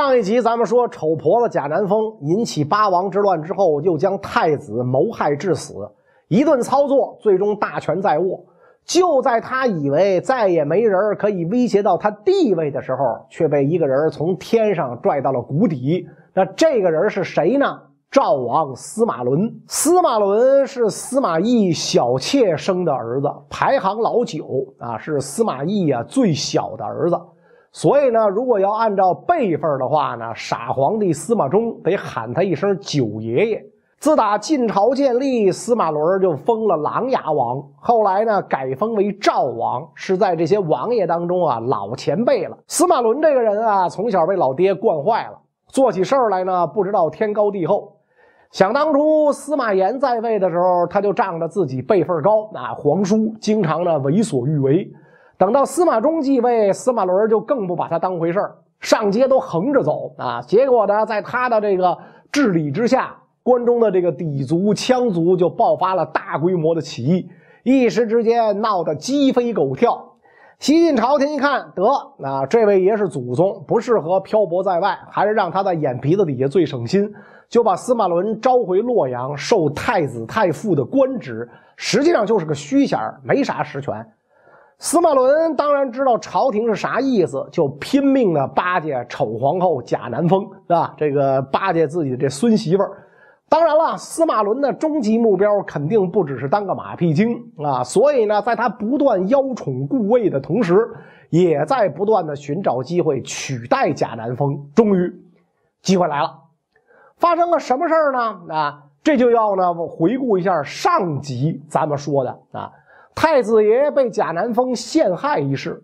上一集咱们说，丑婆子贾南风引起八王之乱之后，又将太子谋害致死，一顿操作，最终大权在握。就在他以为再也没人可以威胁到他地位的时候，却被一个人从天上拽到了谷底。那这个人是谁呢？赵王司马伦。司马伦是司马懿小妾生的儿子，排行老九啊，是司马懿啊最小的儿子。所以呢，如果要按照辈分的话呢，傻皇帝司马衷得喊他一声九爷爷。自打晋朝建立，司马伦就封了琅琊王，后来呢改封为赵王，是在这些王爷当中啊老前辈了。司马伦这个人啊，从小被老爹惯坏了，做起事儿来呢不知道天高地厚。想当初司马炎在位的时候，他就仗着自己辈分高啊，皇叔经常呢为所欲为。等到司马衷继位，司马伦就更不把他当回事儿，上街都横着走啊！结果呢，在他的这个治理之下，关中的这个氐族、羌族就爆发了大规模的起义，一时之间闹得鸡飞狗跳。西晋朝廷一看，得啊，这位爷是祖宗，不适合漂泊在外，还是让他在眼皮子底下最省心，就把司马伦召回洛阳，受太子太傅的官职，实际上就是个虚衔，没啥实权。司马伦当然知道朝廷是啥意思，就拼命的巴结丑皇后贾南风，是吧？这个巴结自己的这孙媳妇儿。当然了，司马伦的终极目标肯定不只是当个马屁精啊，所以呢，在他不断邀宠顾魏的同时，也在不断的寻找机会取代贾南风。终于，机会来了，发生了什么事儿呢？啊，这就要呢回顾一下上集咱们说的啊。太子爷被贾南风陷害一事，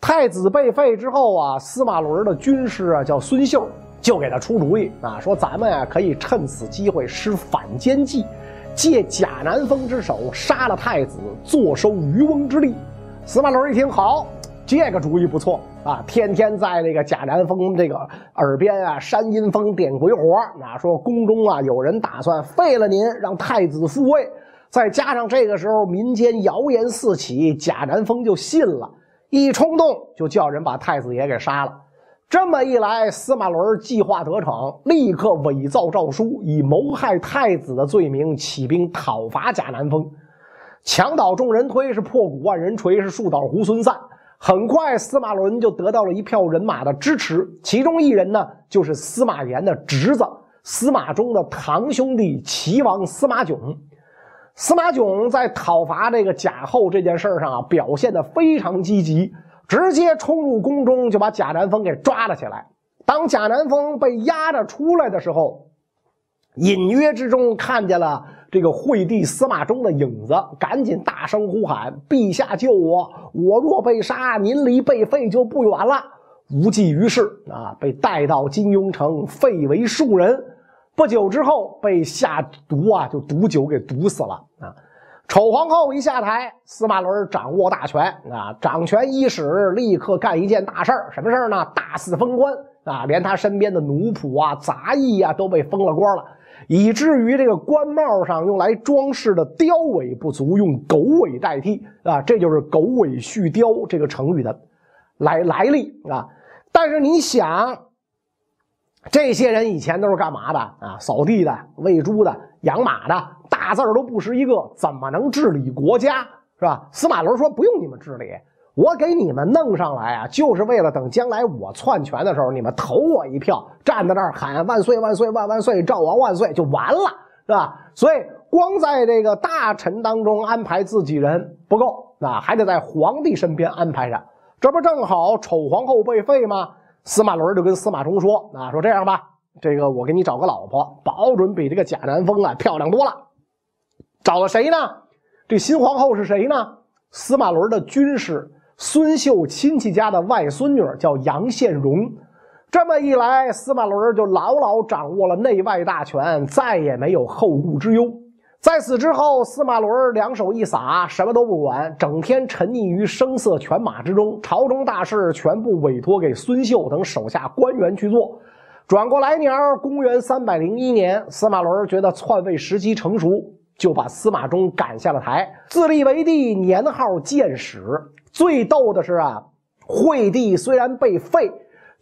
太子被废之后啊，司马伦的军师啊叫孙秀，就给他出主意啊，说咱们呀可以趁此机会施反间计，借贾南风之手杀了太子，坐收渔翁之利。司马伦一听，好，这个主意不错啊，天天在这个贾南风这个耳边啊煽阴风点鬼火，啊，说宫中啊有人打算废了您，让太子复位。再加上这个时候民间谣言四起，贾南风就信了，一冲动就叫人把太子爷给杀了。这么一来，司马伦计划得逞，立刻伪造诏书，以谋害太子的罪名起兵讨伐贾南风。墙倒众人推，是破鼓万人锤，是树倒猢狲散。很快，司马伦就得到了一票人马的支持，其中一人呢，就是司马炎的侄子司马衷的堂兄弟齐王司马囧。司马囧在讨伐这个贾后这件事上啊，表现的非常积极，直接冲入宫中就把贾南风给抓了起来。当贾南风被押着出来的时候，隐约之中看见了这个惠帝司马衷的影子，赶紧大声呼喊：“陛下救我！我若被杀，您离被废就不远了。”无济于事啊，被带到金庸城，废为庶人。不久之后被下毒啊，就毒酒给毒死了啊！丑皇后一下台，司马伦掌握大权啊，掌权伊始，立刻干一件大事儿，什么事儿呢？大肆封官啊，连他身边的奴仆啊、杂役啊都被封了官了，以至于这个官帽上用来装饰的雕尾不足，用狗尾代替啊，这就是“狗尾续貂”这个成语的来来历啊！但是你想。这些人以前都是干嘛的啊？扫地的、喂猪的、养马的，大字都不识一个，怎么能治理国家？是吧？司马伦说：“不用你们治理，我给你们弄上来啊，就是为了等将来我篡权的时候，你们投我一票，站在那儿喊万岁万岁万万岁，赵王万岁就完了，是吧？所以光在这个大臣当中安排自己人不够啊，还得在皇帝身边安排上，这不正好丑皇后被废吗？”司马伦就跟司马衷说：“啊，说这样吧，这个我给你找个老婆，保准比这个贾南风啊漂亮多了。找了谁呢？这新皇后是谁呢？司马伦的军师孙秀亲戚家的外孙女，叫杨宪荣。这么一来，司马伦就牢牢掌握了内外大权，再也没有后顾之忧。”在此之后，司马伦两手一撒，什么都不管，整天沉溺于声色犬马之中。朝中大事全部委托给孙秀等手下官员去做。转过来年，公元三百零一年，司马伦觉得篡位时机成熟，就把司马衷赶下了台，自立为帝，年号建始。最逗的是啊，惠帝虽然被废。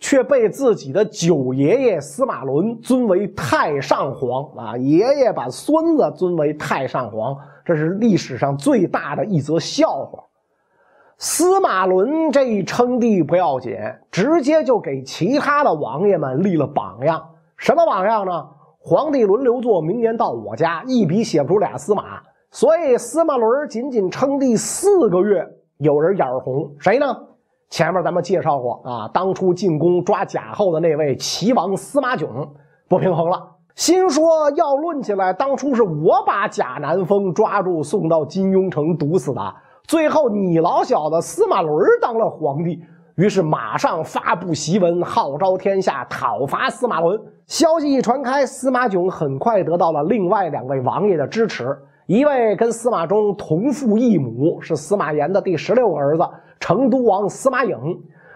却被自己的九爷爷司马伦尊为太上皇啊！爷爷把孙子尊为太上皇，这是历史上最大的一则笑话。司马伦这一称帝不要紧，直接就给其他的王爷们立了榜样。什么榜样呢？皇帝轮流坐，明年到我家，一笔写不出俩司马。所以司马伦仅仅称帝四个月，有人眼红，谁呢？前面咱们介绍过啊，当初进宫抓贾后的那位齐王司马囧不平衡了，心说要论起来，当初是我把贾南风抓住送到金庸城毒死的。最后，你老小子司马伦当了皇帝，于是马上发布檄文，号召天下讨伐司马伦。消息一传开，司马囧很快得到了另外两位王爷的支持，一位跟司马衷同父异母，是司马炎的第十六个儿子成都王司马颖；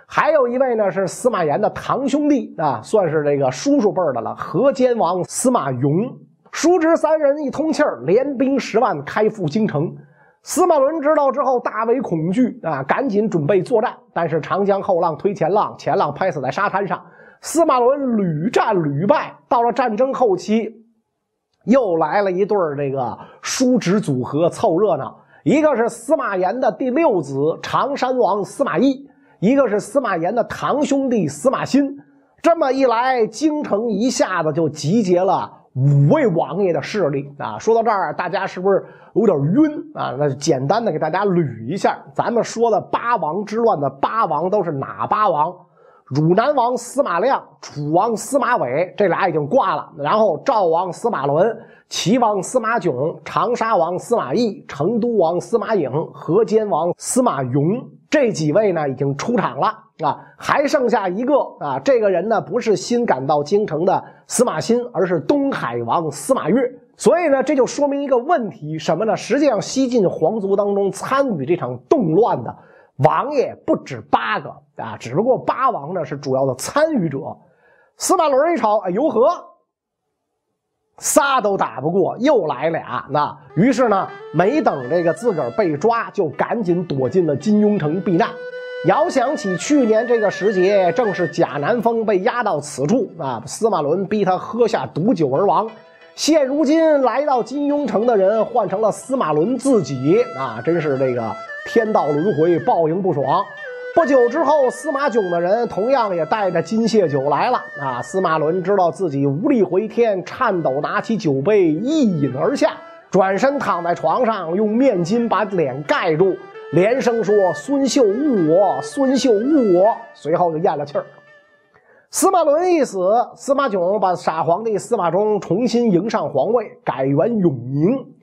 还有一位呢是司马炎的堂兄弟啊，算是这个叔叔辈的了，河间王司马颙。叔侄三人一通气儿，联兵十万开赴京城。司马伦知道之后大为恐惧啊，赶紧准备作战。但是长江后浪推前浪，前浪拍死在沙滩上。司马伦屡战屡败。到了战争后期，又来了一对这个叔侄组合凑热闹。一个是司马炎的第六子常山王司马懿，一个是司马炎的堂兄弟司马欣。这么一来，京城一下子就集结了五位王爷的势力啊！说到这儿，大家是不是？有点晕啊！那简单的给大家捋一下，咱们说的八王之乱的八王都是哪八王？汝南王司马亮、楚王司马伟这俩已经挂了，然后赵王司马伦、齐王司马炯、长沙王司马懿、成都王司马颖、河间王司马颙这几位呢已经出场了啊，还剩下一个啊，这个人呢不是新赶到京城的司马欣，而是东海王司马越。所以呢，这就说明一个问题，什么呢？实际上，西晋皇族当中参与这场动乱的王爷不止八个啊，只不过八王呢是主要的参与者。司马伦一瞅，哎呦呵，仨都打不过，又来俩。那于是呢，没等这个自个儿被抓，就赶紧躲进了金庸城避难。遥想起去年这个时节，正是贾南风被押到此处啊，司马伦逼他喝下毒酒而亡。现如今来到金庸城的人换成了司马伦自己啊，真是这个天道轮回，报应不爽。不久之后，司马囧的人同样也带着金屑酒来了啊。司马伦知道自己无力回天，颤抖拿起酒杯一饮而下，转身躺在床上，用面巾把脸盖住，连声说：“孙秀误我，孙秀误我。”随后就咽了气儿。司马伦一死，司马囧把傻皇帝司马衷重新迎上皇位，改元永宁。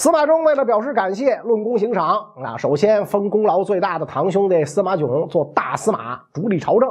司马衷为了表示感谢，论功行赏啊，首先封功劳最大的堂兄弟司马囧做大司马，主理朝政；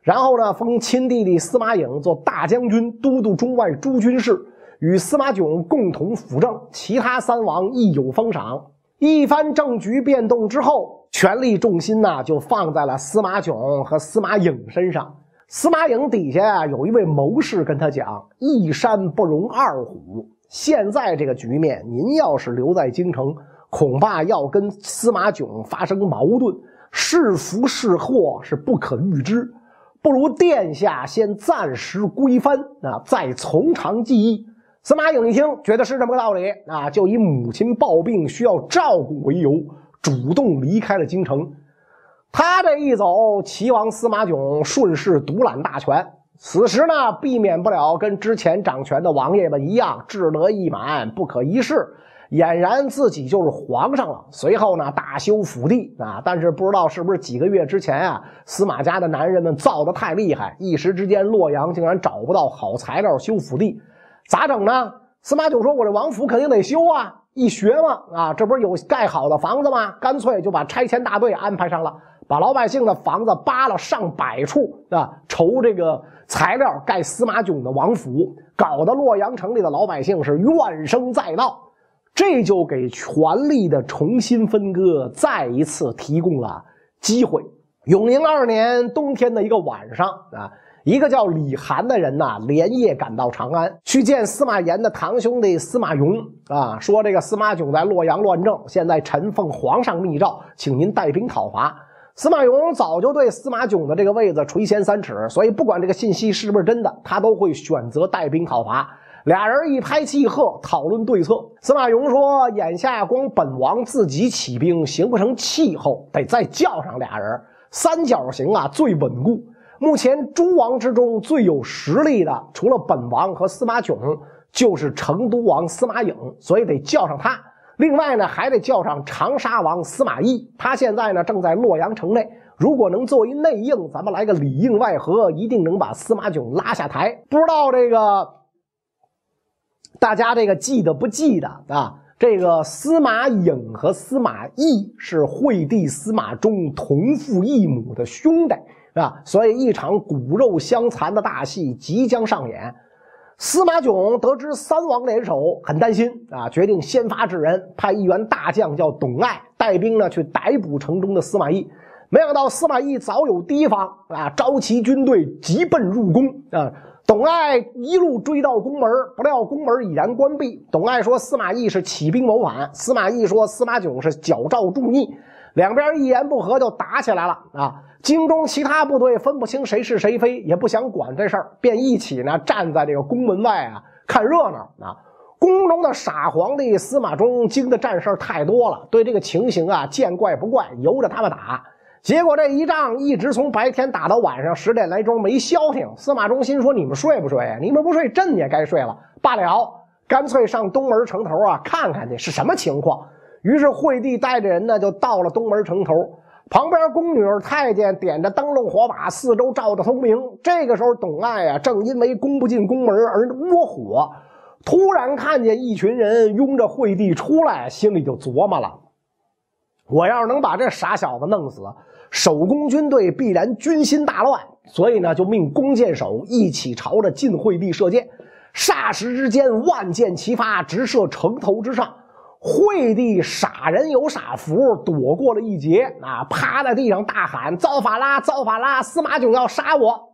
然后呢，封亲弟弟司马颖做大将军，都督中外诸军事，与司马囧共同辅政。其他三王亦有封赏。一番政局变动之后，权力重心呢就放在了司马囧和司马颖身上。司马颖底下啊，有一位谋士跟他讲：“一山不容二虎。现在这个局面，您要是留在京城，恐怕要跟司马囧发生矛盾，是福是祸是不可预知。不如殿下先暂时归藩啊，再从长计议。”司马颖一听，觉得是这么个道理啊，就以母亲暴病需要照顾为由，主动离开了京城。他这一走，齐王司马囧顺势独揽大权。此时呢，避免不了跟之前掌权的王爷们一样，志得意满，不可一世，俨然自己就是皇上了。随后呢，大修府地啊，但是不知道是不是几个月之前啊，司马家的男人们造的太厉害，一时之间洛阳竟然找不到好材料修府地，咋整呢？司马囧说：“我这王府肯定得修啊，一学嘛，啊，这不是有盖好的房子吗？干脆就把拆迁大队安排上了。”把老百姓的房子扒了上百处啊，筹这个材料盖司马囧的王府，搞得洛阳城里的老百姓是怨声载道，这就给权力的重新分割再一次提供了机会。永宁二年冬天的一个晚上啊，一个叫李涵的人呐，连夜赶到长安去见司马炎的堂兄弟司马颙啊，说这个司马囧在洛阳乱政，现在臣奉皇上密诏，请您带兵讨伐。司马雍早就对司马囧的这个位子垂涎三尺，所以不管这个信息是不是真的，他都会选择带兵讨伐。俩人一拍即合，讨论对策。司马雍说：“眼下光本王自己起兵形不成气候，得再叫上俩人，三角形啊最稳固。目前诸王之中最有实力的，除了本王和司马囧，就是成都王司马颖，所以得叫上他。”另外呢，还得叫上长沙王司马懿，他现在呢正在洛阳城内。如果能做一内应，咱们来个里应外合，一定能把司马囧拉下台。不知道这个大家这个记得不记得啊？这个司马颖和司马懿是惠帝司马衷同父异母的兄弟啊，所以一场骨肉相残的大戏即将上演。司马囧得知三王联手，很担心啊，决定先发制人，派一员大将叫董爱带兵呢去逮捕城中的司马懿。没想到司马懿早有提防啊，召集军队急奔入宫啊。董爱一路追到宫门，不料宫门已然关闭。董爱说司马懿是起兵谋反，司马懿说司马囧是矫诏助逆，两边一言不合就打起来了啊。京中其他部队分不清谁是谁非，也不想管这事儿，便一起呢站在这个宫门外啊看热闹啊。宫中的傻皇帝司马衷经的战事太多了，对这个情形啊见怪不怪，由着他们打。结果这一仗一直从白天打到晚上十点来钟没消停。司马衷心说：“你们睡不睡？你们不睡，朕也该睡了。罢了，干脆上东门城头啊看看去是什么情况。”于是惠帝带着人呢就到了东门城头。旁边宫女太监点着灯笼火把，四周照得通明。这个时候，董爱啊，正因为攻不进宫门而窝火。突然看见一群人拥着惠帝出来，心里就琢磨了：我要是能把这傻小子弄死，守宫军队必然军心大乱。所以呢，就命弓箭手一起朝着晋惠帝射箭。霎时之间，万箭齐发，直射城头之上。惠帝傻人有傻福，躲过了一劫啊！趴在地上大喊：“造反啦，造反啦！司马囧要杀我！”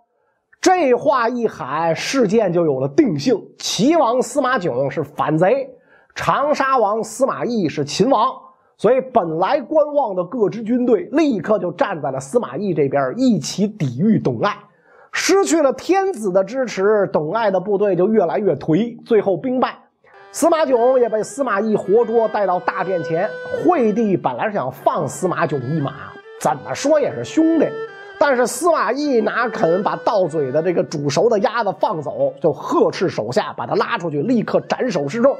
这话一喊，事件就有了定性。齐王司马囧是反贼，长沙王司马懿是秦王，所以本来观望的各支军队立刻就站在了司马懿这边，一起抵御董艾。失去了天子的支持，董艾的部队就越来越颓，最后兵败。司马囧也被司马懿活捉带到大殿前。惠帝本来是想放司马囧一马，怎么说也是兄弟。但是司马懿哪肯把到嘴的这个煮熟的鸭子放走，就呵斥手下把他拉出去，立刻斩首示众。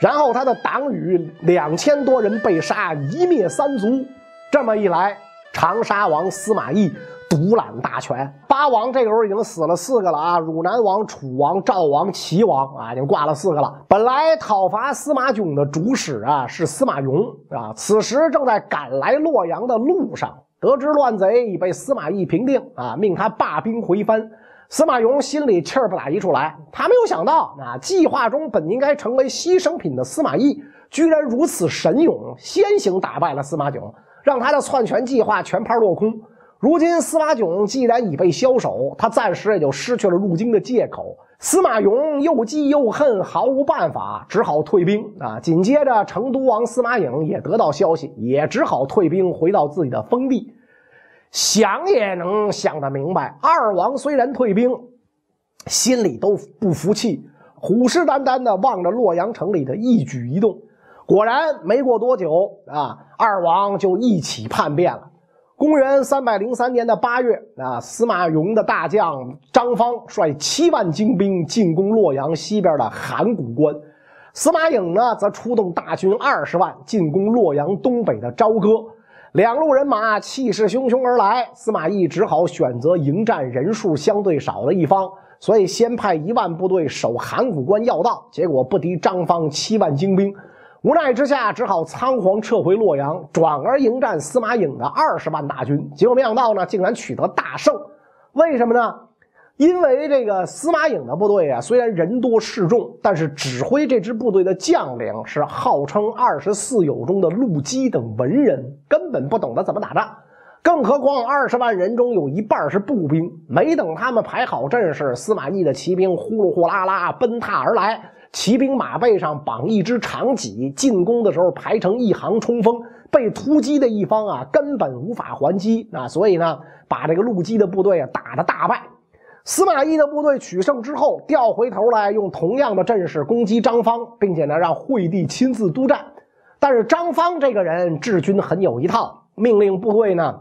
然后他的党羽两千多人被杀，一灭三族。这么一来，长沙王司马懿。独揽大权，八王这个时候已经死了四个了啊！汝南王、楚王、赵王、齐王啊，已经挂了四个了。本来讨伐司马囧的主使啊是司马雍啊，此时正在赶来洛阳的路上，得知乱贼已被司马懿平定啊，命他罢兵回藩。司马雍心里气儿不打一处来，他没有想到啊，计划中本应该成为牺牲品的司马懿，居然如此神勇，先行打败了司马囧，让他的篡权计划全盘落空。如今司马囧既然已被枭首，他暂时也就失去了入京的借口。司马雍又忌又恨，毫无办法，只好退兵啊。紧接着，成都王司马颖也得到消息，也只好退兵回到自己的封地。想也能想得明白，二王虽然退兵，心里都不服气，虎视眈眈地望着洛阳城里的一举一动。果然，没过多久啊，二王就一起叛变了。公元三百零三年的八月，啊，司马雍的大将张方率七万精兵进攻洛阳西边的函谷关，司马颖呢则出动大军二十万进攻洛阳东北的朝歌。两路人马气势汹汹而来，司马懿只好选择迎战人数相对少的一方，所以先派一万部队守函谷关要道，结果不敌张方七万精兵。无奈之下，只好仓皇撤回洛阳，转而迎战司马颖的二十万大军。结果没想到呢，竟然取得大胜。为什么呢？因为这个司马颖的部队啊，虽然人多势众，但是指挥这支部队的将领是号称二十四友中的陆基等文人，根本不懂得怎么打仗。更何况二十万人中有一半是步兵，没等他们排好阵势，司马懿的骑兵呼噜呼啦啦奔踏而来。骑兵马背上绑一支长戟，进攻的时候排成一行冲锋，被突击的一方啊根本无法还击啊，所以呢，把这个陆基的部队啊打得大败。司马懿的部队取胜之后，调回头来用同样的阵势攻击张方，并且呢让惠帝亲自督战。但是张方这个人治军很有一套，命令部队呢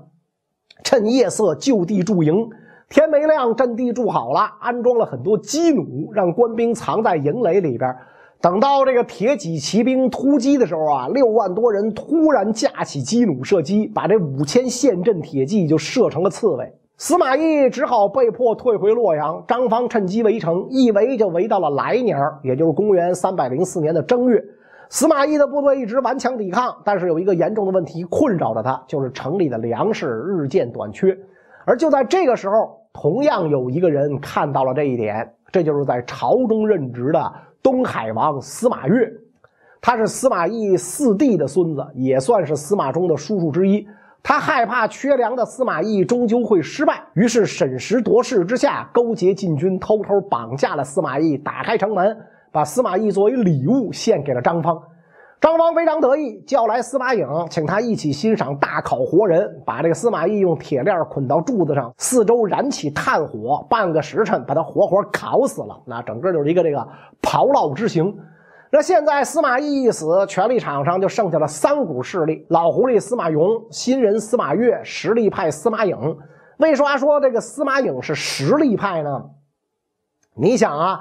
趁夜色就地驻营。天没亮，阵地筑好了，安装了很多机弩，让官兵藏在营垒里边。等到这个铁戟骑兵突击的时候啊，六万多人突然架起机弩射击，把这五千陷阵铁骑就射成了刺猬。司马懿只好被迫退回洛阳，张方趁机围城，一围就围到了来年，也就是公元三百零四年的正月。司马懿的部队一直顽强抵抗，但是有一个严重的问题困扰着他，就是城里的粮食日渐短缺。而就在这个时候，同样有一个人看到了这一点，这就是在朝中任职的东海王司马越，他是司马懿四弟的孙子，也算是司马衷的叔叔之一。他害怕缺粮的司马懿终究会失败，于是审时度势之下，勾结禁军，偷偷绑架了司马懿，打开城门，把司马懿作为礼物献给了张方。张方非常得意，叫来司马颖，请他一起欣赏大烤活人，把这个司马懿用铁链捆到柱子上，四周燃起炭火，半个时辰把他活活烤死了。那整个就是一个这个炮烙之刑。那现在司马懿一死，权力场上就剩下了三股势力：老狐狸司马雍、新人司马越、实力派司马颖。为啥说这个司马颖是实力派呢？你想啊，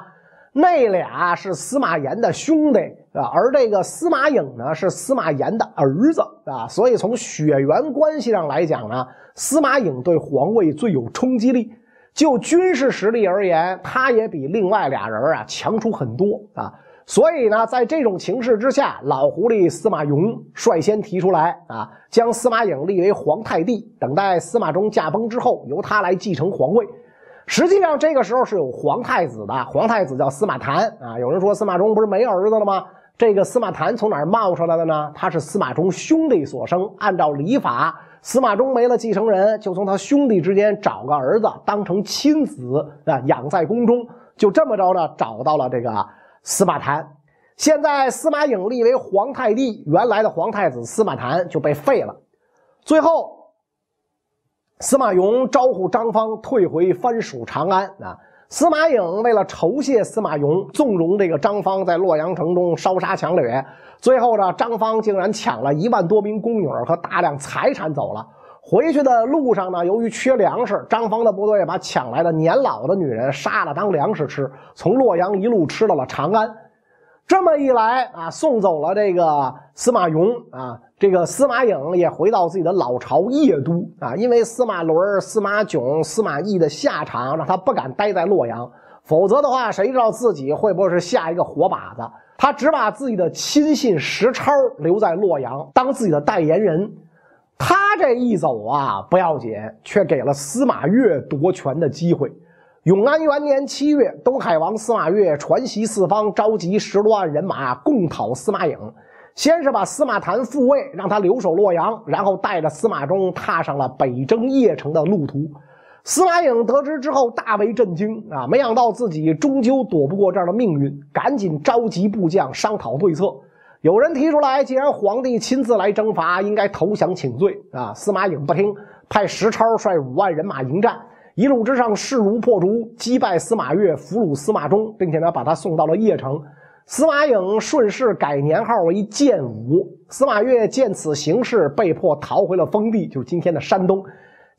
那俩是司马炎的兄弟啊，而这个司马颖呢是司马炎的儿子啊，所以从血缘关系上来讲呢，司马颖对皇位最有冲击力。就军事实力而言，他也比另外俩人啊强出很多啊。所以呢，在这种情势之下，老狐狸司马雍率先提出来啊，将司马颖立为皇太帝，等待司马衷驾崩之后，由他来继承皇位。实际上，这个时候是有皇太子的，皇太子叫司马谈啊。有人说司马衷不是没儿子了吗？这个司马谈从哪儿冒出来的呢？他是司马衷兄弟所生。按照礼法，司马衷没了继承人，就从他兄弟之间找个儿子当成亲子啊，养在宫中。就这么着呢，找到了这个。司马谈，现在司马颖立为皇太帝，原来的皇太子司马谈就被废了。最后，司马雍招呼张方退回藩属长安啊。司马颖为了酬谢司马雍，纵容这个张方在洛阳城中烧杀抢掠。最后呢，张方竟然抢了一万多名宫女和大量财产走了。回去的路上呢，由于缺粮食，张方的部队把抢来的年老的女人杀了当粮食吃，从洛阳一路吃到了长安。这么一来啊，送走了这个司马雍啊，这个司马颖也回到自己的老巢邺都啊。因为司马伦、司马囧、司马懿的下场，让他不敢待在洛阳。否则的话，谁知道自己会不会是下一个活靶子？他只把自己的亲信石超留在洛阳，当自己的代言人。他这一走啊，不要紧，却给了司马越夺权的机会。永安元年七月，东海王司马越传檄四方，召集十多万人马共讨司马颖。先是把司马谈复位，让他留守洛阳，然后带着司马衷踏上了北征邺城的路途。司马颖得知之后大为震惊啊，没想到自己终究躲不过这样的命运，赶紧召集部将商讨对策。有人提出来，既然皇帝亲自来征伐，应该投降请罪啊！司马颖不听，派石超率五万人马迎战，一路之上势如破竹，击败司马越，俘虏司马衷，并且呢把他送到了邺城。司马颖顺势改年号为建武。司马越见此形势，被迫逃回了封地，就是今天的山东。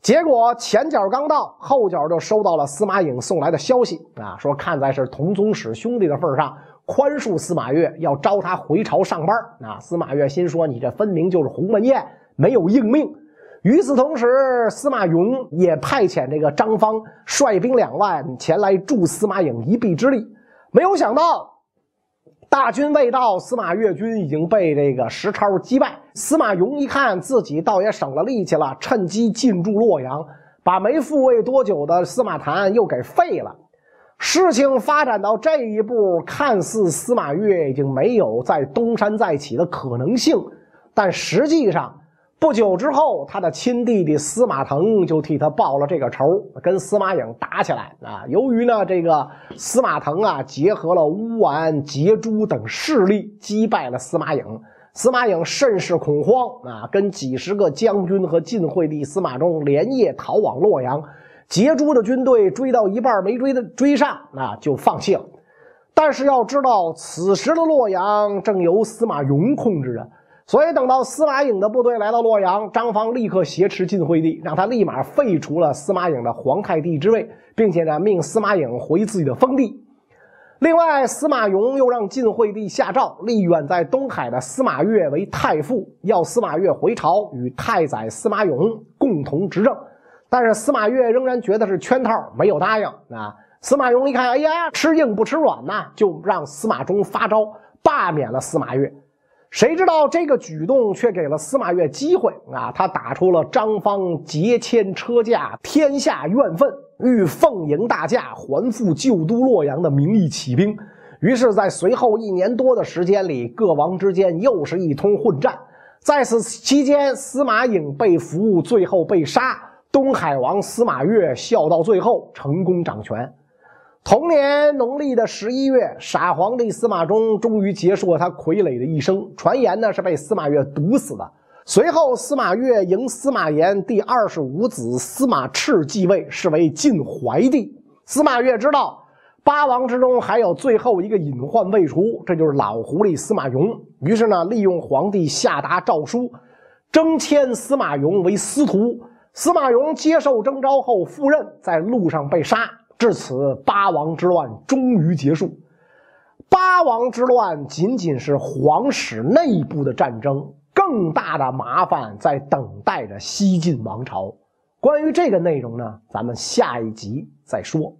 结果前脚刚到，后脚就收到了司马颖送来的消息啊，说看在是同宗室兄弟的份上。宽恕司马越，要招他回朝上班。啊，司马越心说：“你这分明就是鸿门宴，没有应命。”与此同时，司马雍也派遣这个张方率兵两万前来助司马颖一臂之力。没有想到，大军未到，司马越军已经被这个石超击败。司马雍一看自己倒也省了力气了，趁机进驻洛阳，把没复位多久的司马谈又给废了。事情发展到这一步，看似司马越已经没有再东山再起的可能性，但实际上，不久之后，他的亲弟弟司马腾就替他报了这个仇，跟司马颖打起来啊。由于呢，这个司马腾啊，结合了乌丸、桀珠等势力，击败了司马颖。司马颖甚是恐慌啊，跟几十个将军和晋惠帝司马衷连夜逃往洛阳。桀珠的军队追到一半没追的追上，那就放弃了。但是要知道，此时的洛阳正由司马颙控制着。所以，等到司马颖的部队来到洛阳，张方立刻挟持晋惠帝，让他立马废除了司马颖的皇太帝之位，并且呢，命司马颖回自己的封地。另外，司马颙又让晋惠帝下诏，立远在东海的司马越为太傅，要司马越回朝与太宰司马颙共同执政。但是司马越仍然觉得是圈套，没有答应。啊，司马颙一看，哎呀，吃硬不吃软呐，就让司马衷发招，罢免了司马越。谁知道这个举动却给了司马越机会啊！他打出了张方劫迁车驾，天下怨愤，欲奉迎大驾，还复旧都洛阳的名义起兵。于是，在随后一年多的时间里，各王之间又是一通混战。在此期间，司马颖被俘，最后被杀。东海王司马越笑到最后，成功掌权。同年农历的十一月，傻皇帝司马衷终于结束了他傀儡的一生。传言呢是被司马越毒死的。随后，司马越迎司马炎第二十五子司马炽继位，是为晋怀帝。司马越知道八王之中还有最后一个隐患未除，这就是老狐狸司马颙。于是呢，利用皇帝下达诏书，征迁司马颙为司徒。司马颙接受征召后赴任，在路上被杀。至此，八王之乱终于结束。八王之乱仅仅是皇室内部的战争，更大的麻烦在等待着西晋王朝。关于这个内容呢，咱们下一集再说。